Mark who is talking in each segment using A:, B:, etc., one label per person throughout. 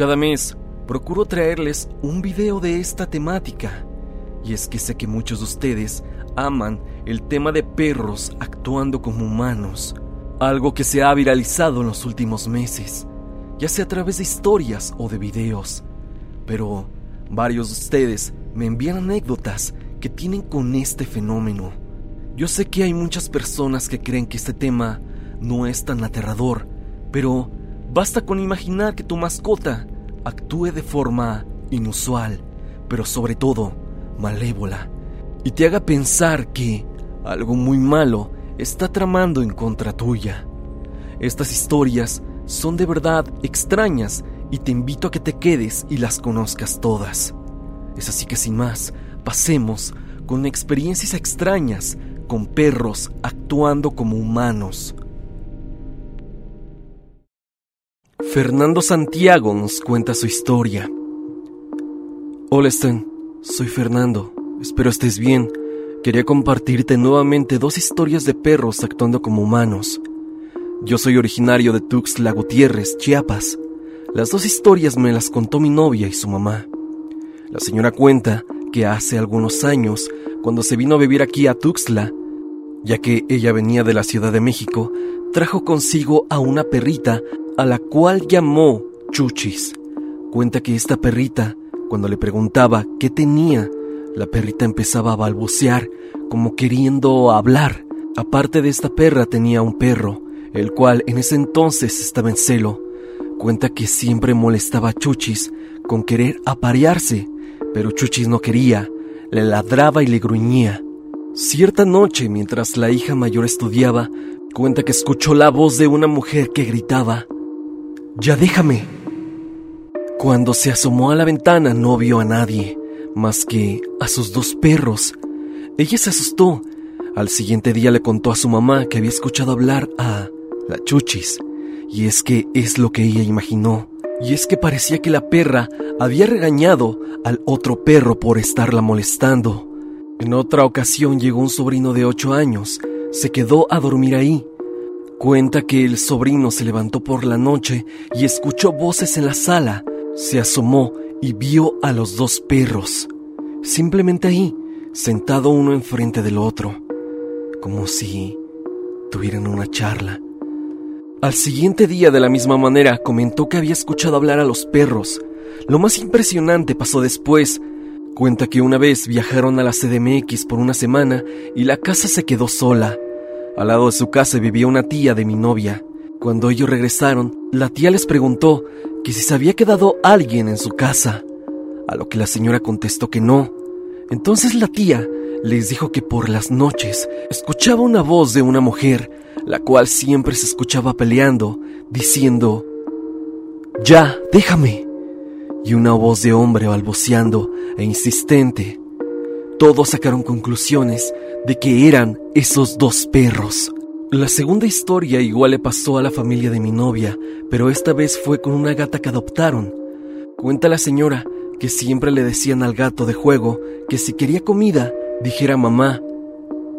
A: Cada mes procuro traerles un video de esta temática. Y es que sé que muchos de ustedes aman el tema de perros actuando como humanos, algo que se ha viralizado en los últimos meses, ya sea a través de historias o de videos. Pero varios de ustedes me envían anécdotas que tienen con este fenómeno. Yo sé que hay muchas personas que creen que este tema no es tan aterrador, pero basta con imaginar que tu mascota actúe de forma inusual, pero sobre todo malévola, y te haga pensar que algo muy malo está tramando en contra tuya. Estas historias son de verdad extrañas y te invito a que te quedes y las conozcas todas. Es así que sin más, pasemos con experiencias extrañas con perros actuando como humanos. Fernando Santiago nos cuenta su historia. Hola Stan, soy Fernando, espero estés bien. Quería compartirte nuevamente dos historias de perros actuando como humanos. Yo soy originario de Tuxtla Gutiérrez, Chiapas. Las dos historias me las contó mi novia y su mamá. La señora cuenta que hace algunos años, cuando se vino a vivir aquí a Tuxtla, ya que ella venía de la Ciudad de México, trajo consigo a una perrita a la cual llamó Chuchis. Cuenta que esta perrita, cuando le preguntaba qué tenía, la perrita empezaba a balbucear, como queriendo hablar. Aparte de esta perra tenía un perro, el cual en ese entonces estaba en celo. Cuenta que siempre molestaba a Chuchis con querer aparearse, pero Chuchis no quería, le ladraba y le gruñía. Cierta noche, mientras la hija mayor estudiaba, cuenta que escuchó la voz de una mujer que gritaba, Ya déjame. Cuando se asomó a la ventana no vio a nadie, más que a sus dos perros. Ella se asustó. Al siguiente día le contó a su mamá que había escuchado hablar a la Chuchis, y es que es lo que ella imaginó. Y es que parecía que la perra había regañado al otro perro por estarla molestando. En otra ocasión llegó un sobrino de ocho años, se quedó a dormir ahí. Cuenta que el sobrino se levantó por la noche y escuchó voces en la sala, se asomó y vio a los dos perros, simplemente ahí, sentado uno enfrente del otro, como si tuvieran una charla. Al siguiente día, de la misma manera, comentó que había escuchado hablar a los perros. Lo más impresionante pasó después, Cuenta que una vez viajaron a la CDMX por una semana y la casa se quedó sola. Al lado de su casa vivía una tía de mi novia. Cuando ellos regresaron, la tía les preguntó que si se había quedado alguien en su casa, a lo que la señora contestó que no. Entonces la tía les dijo que por las noches escuchaba una voz de una mujer, la cual siempre se escuchaba peleando, diciendo, Ya, déjame y una voz de hombre balbuceando e insistente. Todos sacaron conclusiones de que eran esos dos perros. La segunda historia igual le pasó a la familia de mi novia, pero esta vez fue con una gata que adoptaron. Cuenta la señora que siempre le decían al gato de juego que si quería comida, dijera mamá.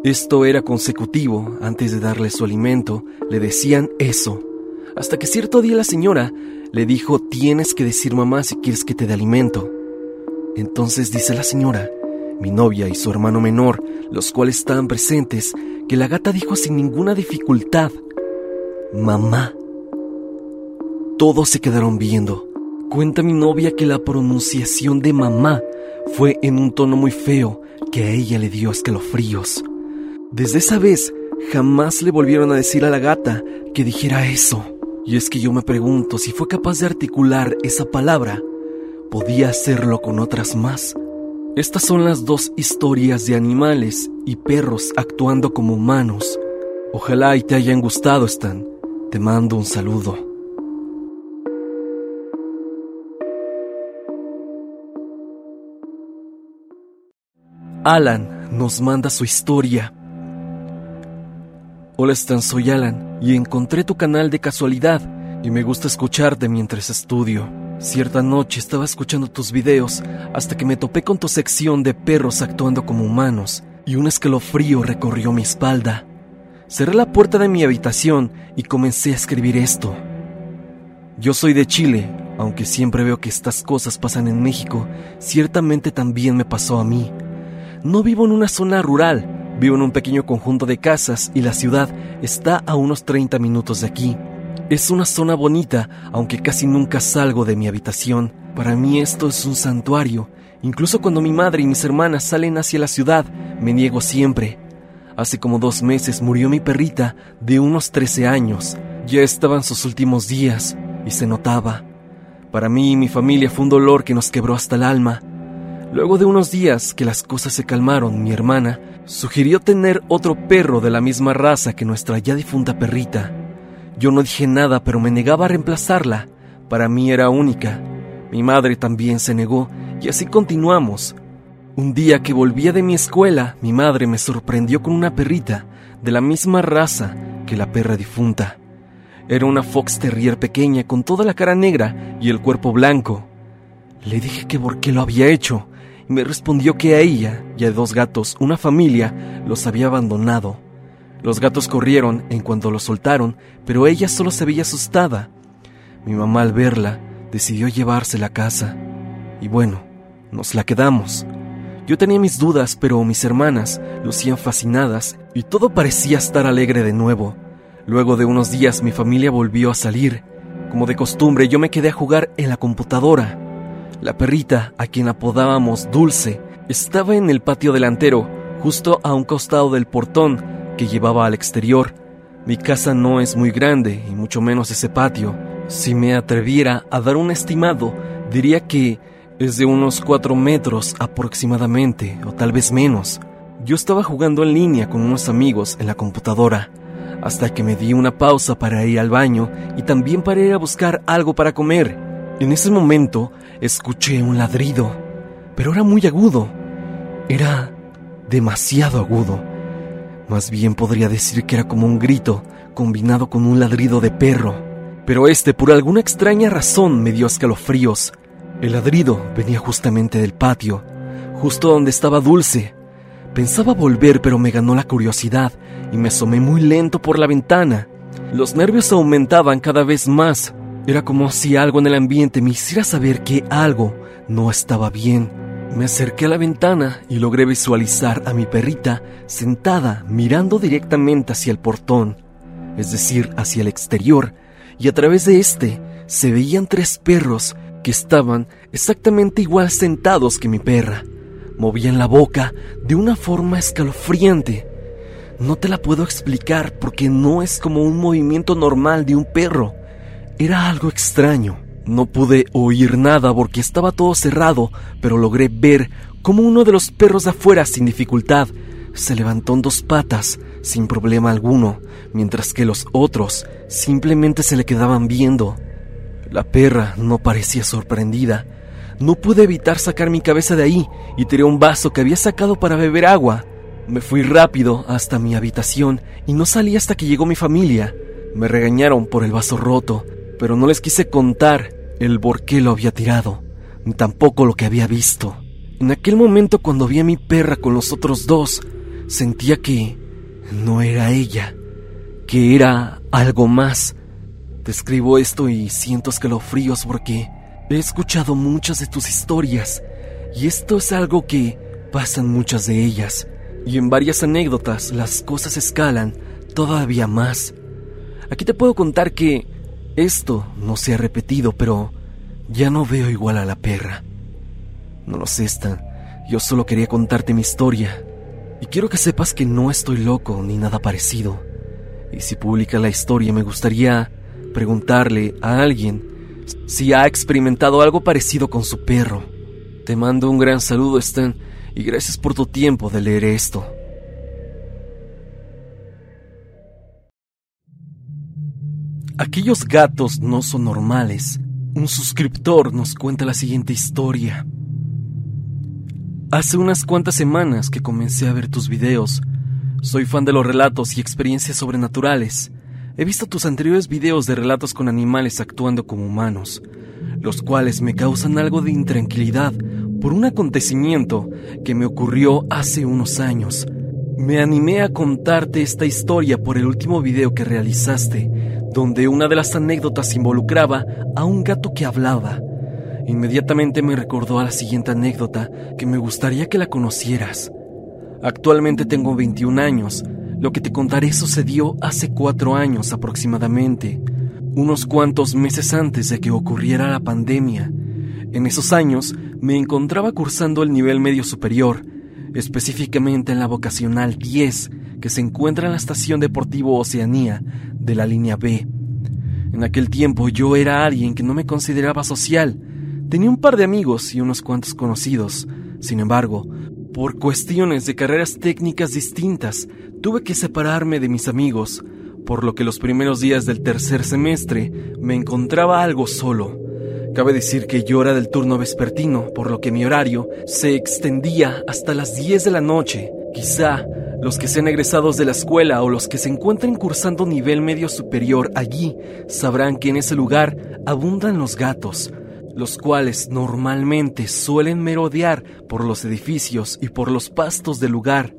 A: Esto era consecutivo, antes de darle su alimento, le decían eso. Hasta que cierto día la señora le dijo, tienes que decir mamá si quieres que te dé alimento. Entonces dice la señora, mi novia y su hermano menor, los cuales estaban presentes, que la gata dijo sin ninguna dificultad, mamá. Todos se quedaron viendo. Cuenta mi novia que la pronunciación de mamá fue en un tono muy feo que a ella le dio escalofríos. Desde esa vez jamás le volvieron a decir a la gata que dijera eso. Y es que yo me pregunto si fue capaz de articular esa palabra, podía hacerlo con otras más. Estas son las dos historias de animales y perros actuando como humanos. Ojalá y te hayan gustado, Stan. Te mando un saludo. Alan nos manda su historia. Hola Stan, soy Alan y encontré tu canal de casualidad y me gusta escucharte mientras estudio. Cierta noche estaba escuchando tus videos hasta que me topé con tu sección de perros actuando como humanos y un escalofrío recorrió mi espalda. Cerré la puerta de mi habitación y comencé a escribir esto. Yo soy de Chile, Aunque siempre veo que estas cosas pasan en México, ciertamente también me pasó a mí. No vivo en una zona rural, vivo en un pequeño conjunto de casas y la ciudad está a unos 30 minutos de aquí. Es una zona bonita, aunque casi nunca salgo de mi habitación. Para mí esto es un santuario. Incluso cuando mi madre y mis hermanas salen hacia la ciudad, me niego siempre. Hace como dos meses murió mi perrita de unos 13 años. Ya estaban sus últimos días y se notaba. Para mí y mi familia fue un dolor que nos quebró hasta el alma. Luego de unos días que las cosas se calmaron, mi hermana sugirió tener otro perro de la misma raza que nuestra ya difunta perrita. Yo no dije nada, pero me negaba a reemplazarla. Para mí era única. Mi madre también se negó y así continuamos. Un día que volvía de mi escuela, mi madre me sorprendió con una perrita de la misma raza que la perra difunta. Era una fox terrier pequeña con toda la cara negra y el cuerpo blanco. Le dije que por qué lo había hecho y me respondió que a ella y a dos gatos, una familia, los había abandonado. Los gatos corrieron en cuanto los soltaron, pero ella solo se veía asustada. Mi mamá al verla decidió llevársela a casa. Y bueno, nos la quedamos. Yo tenía mis dudas, pero mis hermanas lucían fascinadas y todo parecía estar alegre de nuevo. Luego de unos días mi familia volvió a salir. Como de costumbre yo me quedé a jugar en la computadora. La perrita, a quien apodábamos Dulce, estaba en el patio delantero, justo a un costado del portón que llevaba al exterior. Mi casa no es muy grande, y mucho menos ese patio. Si me atreviera a dar un estimado, diría que es de unos cuatro metros aproximadamente, o tal vez menos. Yo estaba jugando en línea con unos amigos en la computadora hasta que me di una pausa para ir al baño y también para ir a buscar algo para comer. En ese momento escuché un ladrido, pero era muy agudo. Era demasiado agudo. Más bien podría decir que era como un grito combinado con un ladrido de perro. Pero este, por alguna extraña razón, me dio escalofríos. El ladrido venía justamente del patio, justo donde estaba Dulce. Pensaba volver, pero me ganó la curiosidad y me asomé muy lento por la ventana. Los nervios aumentaban cada vez más. Era como si algo en el ambiente me hiciera saber que algo no estaba bien. Me acerqué a la ventana y logré visualizar a mi perrita sentada mirando directamente hacia el portón, es decir, hacia el exterior, y a través de este se veían tres perros que estaban exactamente igual sentados que mi perra. Movían la boca de una forma escalofriante no te la puedo explicar porque no es como un movimiento normal de un perro. Era algo extraño. No pude oír nada porque estaba todo cerrado, pero logré ver cómo uno de los perros de afuera sin dificultad se levantó en dos patas sin problema alguno, mientras que los otros simplemente se le quedaban viendo. La perra no parecía sorprendida. No pude evitar sacar mi cabeza de ahí y tiré un vaso que había sacado para beber agua. Me fui rápido hasta mi habitación y no salí hasta que llegó mi familia. Me regañaron por el vaso roto, pero no les quise contar el por qué lo había tirado, ni tampoco lo que había visto. En aquel momento cuando vi a mi perra con los otros dos, sentía que no era ella, que era algo más. Te escribo esto y siento escalofríos porque he escuchado muchas de tus historias y esto es algo que pasan muchas de ellas. Y en varias anécdotas las cosas escalan todavía más. Aquí te puedo contar que esto no se ha repetido, pero ya no veo igual a la perra. No lo sé, Stan. Yo solo quería contarte mi historia. Y quiero que sepas que no estoy loco ni nada parecido. Y si publica la historia, me gustaría preguntarle a alguien si ha experimentado algo parecido con su perro. Te mando un gran saludo, Stan y gracias por tu tiempo de leer esto. Aquellos gatos no son normales. Un suscriptor nos cuenta la siguiente historia. Hace unas cuantas semanas que comencé a ver tus videos. Soy fan de los relatos y experiencias sobrenaturales. He visto tus anteriores videos de relatos con animales actuando como humanos, los cuales me causan algo de intranquilidad por un acontecimiento que me ocurrió hace unos años. Me animé a contarte esta historia por el último video que realizaste, donde una de las anécdotas involucraba a un gato que hablaba. Inmediatamente me recordó a la siguiente anécdota que me gustaría que la conocieras. Actualmente tengo 21 años. Lo que te contaré sucedió hace cuatro años aproximadamente, unos cuantos meses antes de que ocurriera la pandemia. En esos años me encontraba cursando el nivel medio superior, específicamente en la vocacional 10, que se encuentra en la estación deportivo Oceanía de la línea B. En aquel tiempo yo era alguien que no me consideraba social. Tenía un par de amigos y unos cuantos conocidos. Sin embargo, por cuestiones de carreras técnicas distintas, tuve que separarme de mis amigos, por lo que los primeros días del tercer semestre me encontraba algo solo. Cabe decir que yo era del turno vespertino, por lo que mi horario se extendía hasta las 10 de la noche. Quizá los que sean egresados de la escuela o los que se encuentren cursando nivel medio superior allí sabrán que en ese lugar abundan los gatos, los cuales normalmente suelen merodear por los edificios y por los pastos del lugar.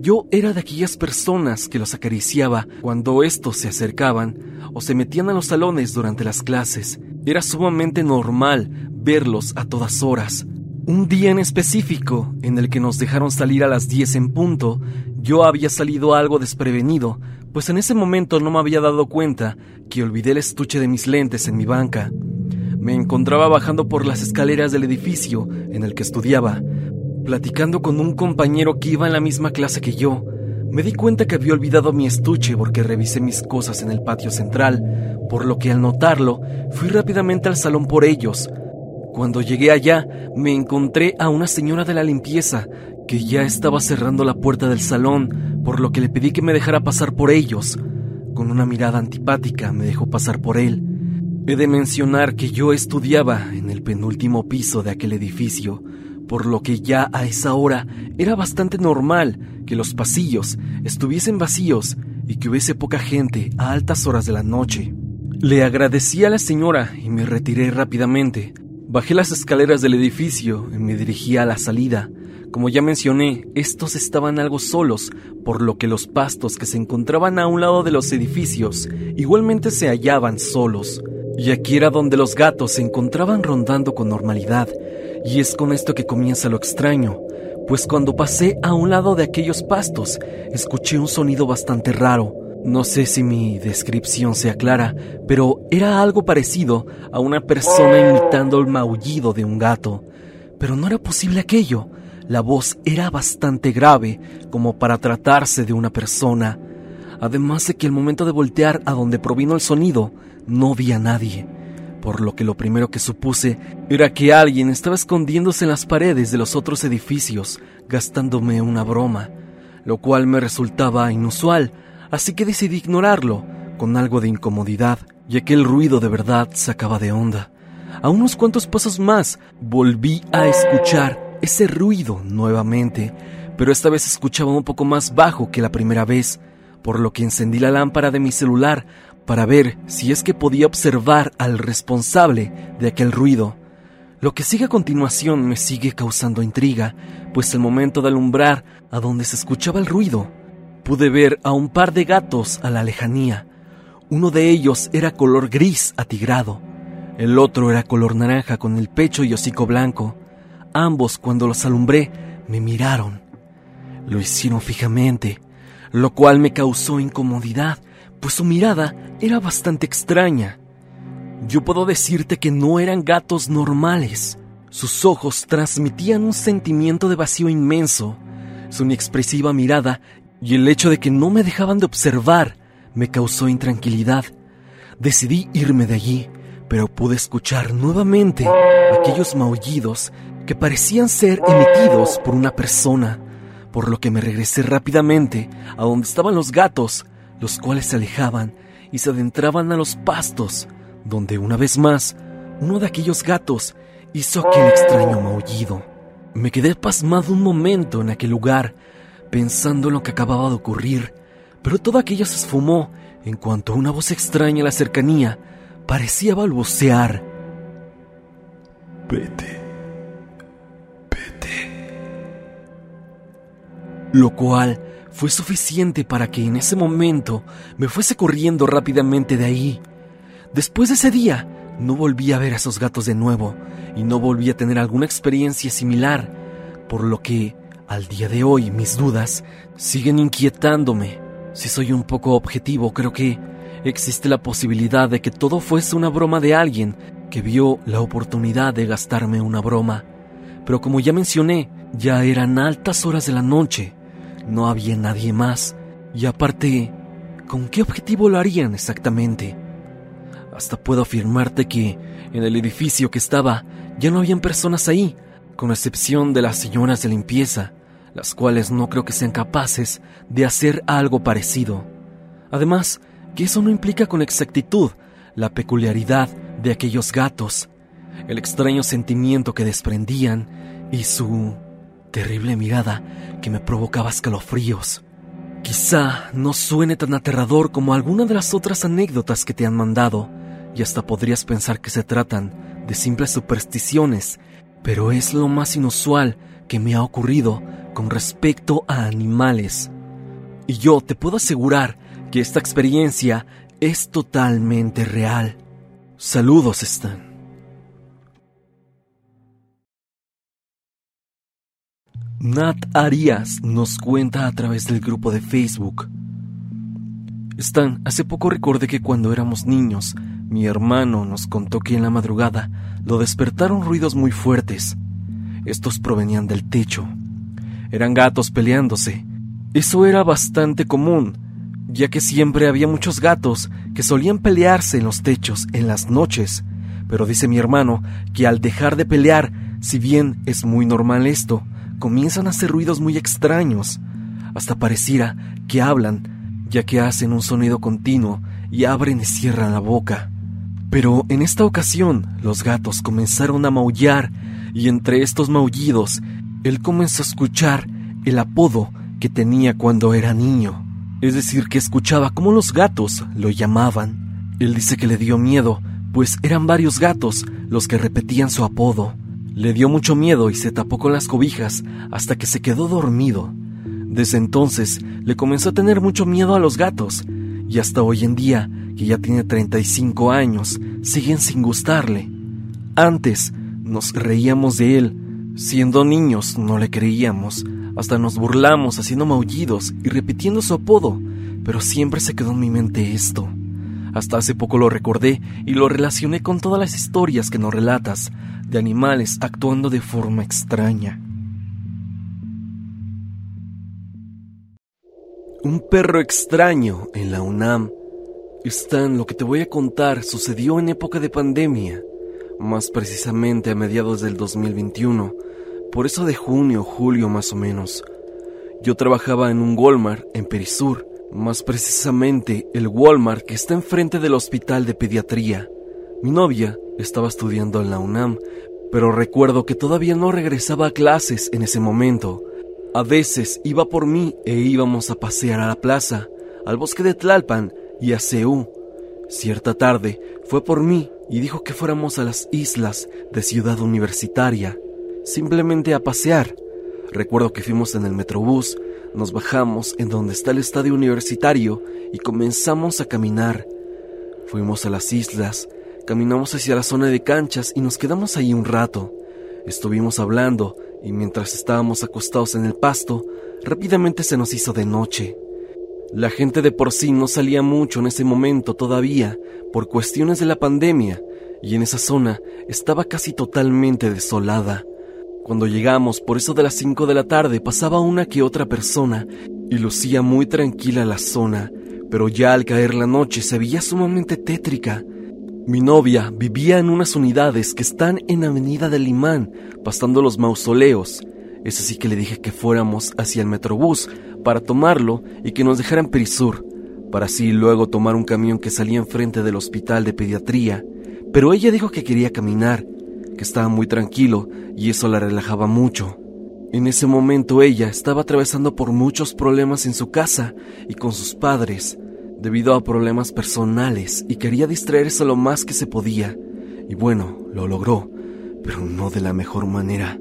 A: Yo era de aquellas personas que los acariciaba cuando estos se acercaban o se metían a los salones durante las clases. Era sumamente normal verlos a todas horas. Un día en específico, en el que nos dejaron salir a las 10 en punto, yo había salido algo desprevenido, pues en ese momento no me había dado cuenta que olvidé el estuche de mis lentes en mi banca. Me encontraba bajando por las escaleras del edificio en el que estudiaba, platicando con un compañero que iba en la misma clase que yo. Me di cuenta que había olvidado mi estuche porque revisé mis cosas en el patio central, por lo que al notarlo fui rápidamente al salón por ellos, cuando llegué allá, me encontré a una señora de la limpieza que ya estaba cerrando la puerta del salón, por lo que le pedí que me dejara pasar por ellos. Con una mirada antipática me dejó pasar por él. He de mencionar que yo estudiaba en el penúltimo piso de aquel edificio, por lo que ya a esa hora era bastante normal que los pasillos estuviesen vacíos y que hubiese poca gente a altas horas de la noche. Le agradecí a la señora y me retiré rápidamente, Bajé las escaleras del edificio y me dirigí a la salida. Como ya mencioné, estos estaban algo solos, por lo que los pastos que se encontraban a un lado de los edificios igualmente se hallaban solos. Y aquí era donde los gatos se encontraban rondando con normalidad, y es con esto que comienza lo extraño, pues cuando pasé a un lado de aquellos pastos, escuché un sonido bastante raro, no sé si mi descripción sea clara, pero era algo parecido a una persona imitando el maullido de un gato. Pero no era posible aquello. La voz era bastante grave como para tratarse de una persona. Además de que al momento de voltear a donde provino el sonido, no vi a nadie. Por lo que lo primero que supuse era que alguien estaba escondiéndose en las paredes de los otros edificios, gastándome una broma, lo cual me resultaba inusual, así que decidí ignorarlo con algo de incomodidad, ya que el ruido de verdad sacaba de onda. A unos cuantos pasos más volví a escuchar ese ruido nuevamente, pero esta vez escuchaba un poco más bajo que la primera vez, por lo que encendí la lámpara de mi celular para ver si es que podía observar al responsable de aquel ruido. Lo que sigue a continuación me sigue causando intriga, pues el momento de alumbrar a donde se escuchaba el ruido pude ver a un par de gatos a la lejanía. Uno de ellos era color gris atigrado, el otro era color naranja con el pecho y hocico blanco. Ambos, cuando los alumbré, me miraron. Lo hicieron fijamente, lo cual me causó incomodidad, pues su mirada era bastante extraña. Yo puedo decirte que no eran gatos normales. Sus ojos transmitían un sentimiento de vacío inmenso. Su inexpresiva mirada y el hecho de que no me dejaban de observar me causó intranquilidad. Decidí irme de allí, pero pude escuchar nuevamente aquellos maullidos que parecían ser emitidos por una persona, por lo que me regresé rápidamente a donde estaban los gatos, los cuales se alejaban y se adentraban a los pastos, donde una vez más uno de aquellos gatos hizo aquel extraño maullido. Me quedé pasmado un momento en aquel lugar, pensando en lo que acababa de ocurrir, pero todo aquello se esfumó en cuanto una voz extraña en la cercanía parecía balbucear. Vete, vete. Lo cual fue suficiente para que en ese momento me fuese corriendo rápidamente de ahí. Después de ese día, no volví a ver a esos gatos de nuevo y no volví a tener alguna experiencia similar, por lo que, al día de hoy, mis dudas siguen inquietándome. Si soy un poco objetivo, creo que existe la posibilidad de que todo fuese una broma de alguien que vio la oportunidad de gastarme una broma. Pero como ya mencioné, ya eran altas horas de la noche no había nadie más. Y aparte, ¿con qué objetivo lo harían exactamente? Hasta puedo afirmarte que en el edificio que estaba ya no habían personas ahí, con excepción de las señoras de limpieza, las cuales no creo que sean capaces de hacer algo parecido. Además, que eso no implica con exactitud la peculiaridad de aquellos gatos, el extraño sentimiento que desprendían y su terrible mirada que me provocaba escalofríos. Quizá no suene tan aterrador como alguna de las otras anécdotas que te han mandado, y hasta podrías pensar que se tratan de simples supersticiones, pero es lo más inusual que me ha ocurrido con respecto a animales. Y yo te puedo asegurar que esta experiencia es totalmente real. Saludos, Stan. Nat Arias nos cuenta a través del grupo de Facebook. Stan, hace poco recordé que cuando éramos niños, mi hermano nos contó que en la madrugada lo despertaron ruidos muy fuertes. Estos provenían del techo. Eran gatos peleándose. Eso era bastante común, ya que siempre había muchos gatos que solían pelearse en los techos en las noches. Pero dice mi hermano que al dejar de pelear, si bien es muy normal esto, comienzan a hacer ruidos muy extraños, hasta pareciera que hablan, ya que hacen un sonido continuo y abren y cierran la boca. Pero en esta ocasión los gatos comenzaron a maullar y entre estos maullidos él comenzó a escuchar el apodo que tenía cuando era niño. Es decir, que escuchaba cómo los gatos lo llamaban. Él dice que le dio miedo, pues eran varios gatos los que repetían su apodo. Le dio mucho miedo y se tapó con las cobijas hasta que se quedó dormido. Desde entonces le comenzó a tener mucho miedo a los gatos y hasta hoy en día, que ya tiene 35 años, siguen sin gustarle. Antes nos reíamos de él. Siendo niños no le creíamos, hasta nos burlamos haciendo maullidos y repitiendo su apodo, pero siempre se quedó en mi mente esto. Hasta hace poco lo recordé y lo relacioné con todas las historias que nos relatas, de animales actuando de forma extraña. Un perro extraño en la UNAM. Stan, lo que te voy a contar sucedió en época de pandemia, más precisamente a mediados del 2021, por eso de junio, julio más o menos. Yo trabajaba en un Walmart en Perisur, más precisamente el Walmart que está enfrente del hospital de pediatría. Mi novia estaba estudiando en la UNAM, pero recuerdo que todavía no regresaba a clases en ese momento. A veces iba por mí e íbamos a pasear a la plaza, al bosque de Tlalpan y a Ceú. Cierta tarde fue por mí y dijo que fuéramos a las islas de Ciudad Universitaria, simplemente a pasear. Recuerdo que fuimos en el metrobús, nos bajamos en donde está el estadio universitario y comenzamos a caminar. Fuimos a las islas, Caminamos hacia la zona de canchas y nos quedamos ahí un rato. Estuvimos hablando y mientras estábamos acostados en el pasto, rápidamente se nos hizo de noche. La gente de por sí no salía mucho en ese momento todavía por cuestiones de la pandemia y en esa zona estaba casi totalmente desolada. Cuando llegamos por eso de las 5 de la tarde pasaba una que otra persona y lucía muy tranquila la zona, pero ya al caer la noche se veía sumamente tétrica mi novia vivía en unas unidades que están en Avenida del Imán, pasando los mausoleos. Es así que le dije que fuéramos hacia el Metrobús para tomarlo y que nos dejaran Perisur, para así luego tomar un camión que salía enfrente del hospital de pediatría. Pero ella dijo que quería caminar, que estaba muy tranquilo y eso la relajaba mucho. En ese momento ella estaba atravesando por muchos problemas en su casa y con sus padres, debido a problemas personales y quería distraerse lo más que se podía. Y bueno, lo logró, pero no de la mejor manera.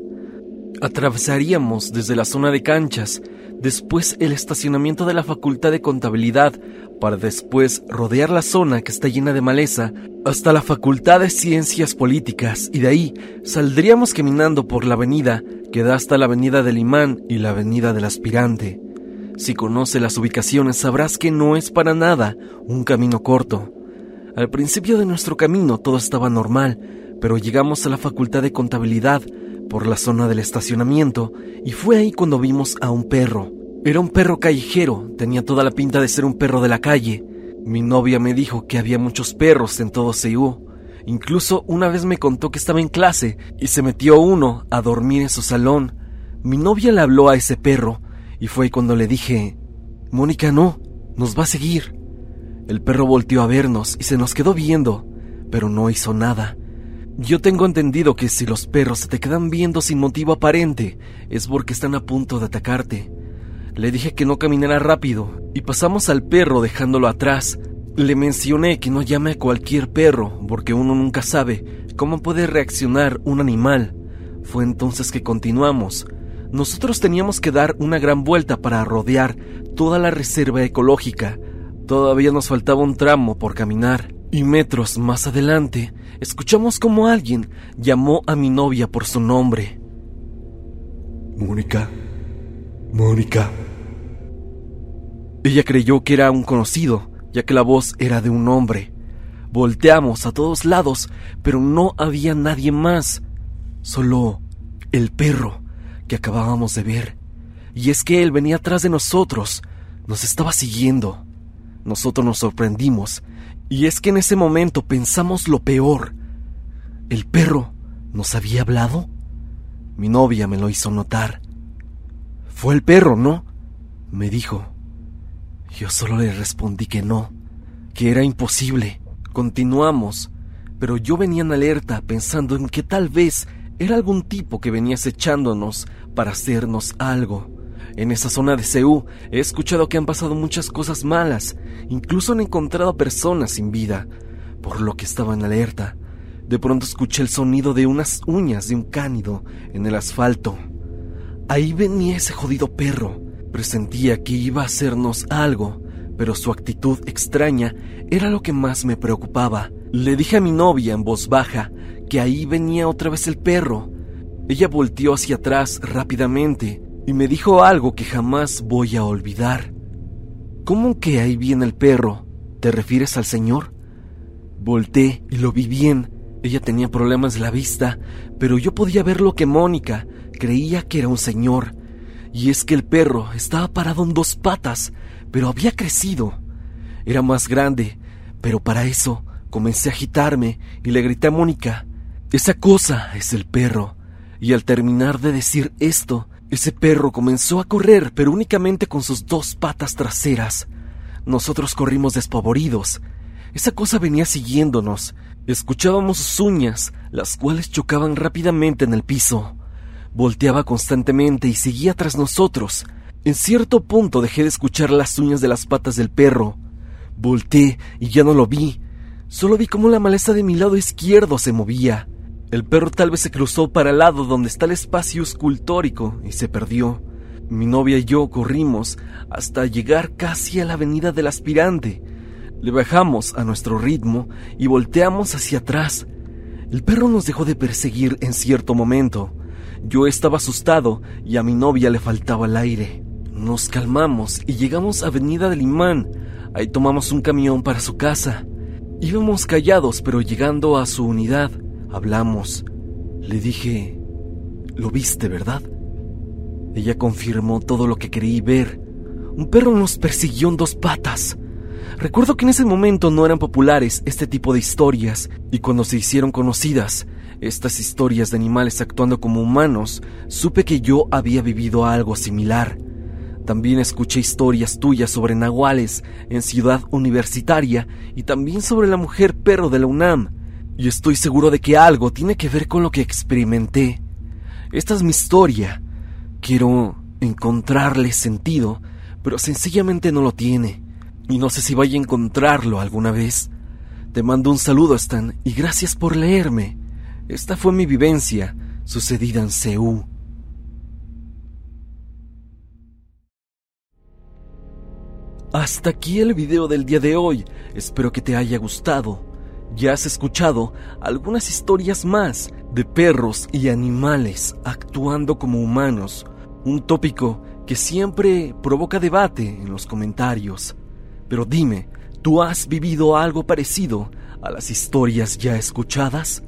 A: Atravesaríamos desde la zona de canchas, después el estacionamiento de la Facultad de Contabilidad, para después rodear la zona que está llena de maleza hasta la Facultad de Ciencias Políticas y de ahí saldríamos caminando por la avenida que da hasta la Avenida del Imán y la Avenida del Aspirante. Si conoce las ubicaciones sabrás que no es para nada un camino corto. Al principio de nuestro camino todo estaba normal, pero llegamos a la Facultad de Contabilidad por la zona del estacionamiento y fue ahí cuando vimos a un perro. Era un perro callejero, tenía toda la pinta de ser un perro de la calle. Mi novia me dijo que había muchos perros en todo Seúl. Incluso una vez me contó que estaba en clase y se metió uno a dormir en su salón. Mi novia le habló a ese perro y fue cuando le dije, Mónica no, nos va a seguir. El perro volteó a vernos y se nos quedó viendo, pero no hizo nada. Yo tengo entendido que si los perros se te quedan viendo sin motivo aparente, es porque están a punto de atacarte. Le dije que no caminara rápido y pasamos al perro dejándolo atrás. Le mencioné que no llame a cualquier perro porque uno nunca sabe cómo puede reaccionar un animal. Fue entonces que continuamos. Nosotros teníamos que dar una gran vuelta para rodear toda la reserva ecológica. Todavía nos faltaba un tramo por caminar. Y metros más adelante, escuchamos como alguien llamó a mi novia por su nombre.
B: Mónica, Mónica.
A: Ella creyó que era un conocido, ya que la voz era de un hombre. Volteamos a todos lados, pero no había nadie más. Solo el perro que acabábamos de ver. Y es que él venía atrás de nosotros, nos estaba siguiendo. Nosotros nos sorprendimos, y es que en ese momento pensamos lo peor. ¿El perro nos había hablado? Mi novia me lo hizo notar. Fue el perro, ¿no? me dijo. Yo solo le respondí que no, que era imposible. Continuamos, pero yo venía en alerta pensando en que tal vez era algún tipo que venía acechándonos para hacernos algo. En esa zona de Seúl he escuchado que han pasado muchas cosas malas, incluso han encontrado personas sin vida, por lo que estaba en alerta. De pronto escuché el sonido de unas uñas de un cánido en el asfalto. Ahí venía ese jodido perro. Presentía que iba a hacernos algo, pero su actitud extraña era lo que más me preocupaba. Le dije a mi novia en voz baja que ahí venía otra vez el perro. Ella volteó hacia atrás rápidamente y me dijo algo que jamás voy a olvidar. ¿Cómo que ahí viene el perro? ¿Te refieres al señor? Volté y lo vi bien. Ella tenía problemas de la vista, pero yo podía ver lo que Mónica creía que era un señor. Y es que el perro estaba parado en dos patas, pero había crecido. Era más grande, pero para eso comencé a agitarme y le grité a Mónica, esa cosa es el perro. Y al terminar de decir esto, ese perro comenzó a correr, pero únicamente con sus dos patas traseras. Nosotros corrimos despavoridos. Esa cosa venía siguiéndonos. Escuchábamos sus uñas, las cuales chocaban rápidamente en el piso. Volteaba constantemente y seguía tras nosotros. En cierto punto dejé de escuchar las uñas de las patas del perro. Volté y ya no lo vi. Solo vi cómo la maleza de mi lado izquierdo se movía. El perro tal vez se cruzó para el lado donde está el espacio escultórico y se perdió. Mi novia y yo corrimos hasta llegar casi a la avenida del aspirante. Le bajamos a nuestro ritmo y volteamos hacia atrás. El perro nos dejó de perseguir en cierto momento. Yo estaba asustado y a mi novia le faltaba el aire. Nos calmamos y llegamos a Avenida del Imán. Ahí tomamos un camión para su casa. Íbamos callados, pero llegando a su unidad, Hablamos. Le dije, ¿lo viste, verdad? Ella confirmó todo lo que creí ver. Un perro nos persiguió en dos patas. Recuerdo que en ese momento no eran populares este tipo de historias, y cuando se hicieron conocidas, estas historias de animales actuando como humanos, supe que yo había vivido algo similar. También escuché historias tuyas sobre nahuales en Ciudad Universitaria y también sobre la mujer perro de la UNAM. Y estoy seguro de que algo tiene que ver con lo que experimenté. Esta es mi historia. Quiero encontrarle sentido, pero sencillamente no lo tiene. Y no sé si vaya a encontrarlo alguna vez. Te mando un saludo, Stan, y gracias por leerme. Esta fue mi vivencia, sucedida en Seúl. Hasta aquí el video del día de hoy. Espero que te haya gustado. Ya has escuchado algunas historias más de perros y animales actuando como humanos, un tópico que siempre provoca debate en los comentarios. Pero dime, ¿tú has vivido algo parecido a las historias ya escuchadas?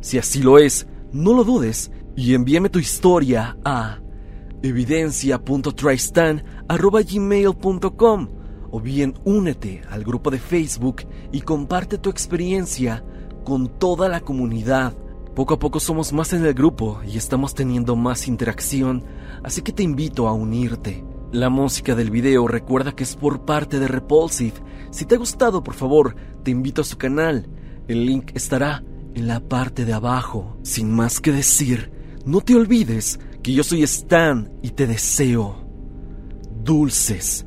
A: Si así lo es, no lo dudes y envíame tu historia a evidencia.tristan.gmail.com o bien únete al grupo de Facebook y comparte tu experiencia con toda la comunidad. Poco a poco somos más en el grupo y estamos teniendo más interacción, así que te invito a unirte. La música del video recuerda que es por parte de Repulsive. Si te ha gustado, por favor, te invito a su canal. El link estará en la parte de abajo. Sin más que decir, no te olvides que yo soy Stan y te deseo dulces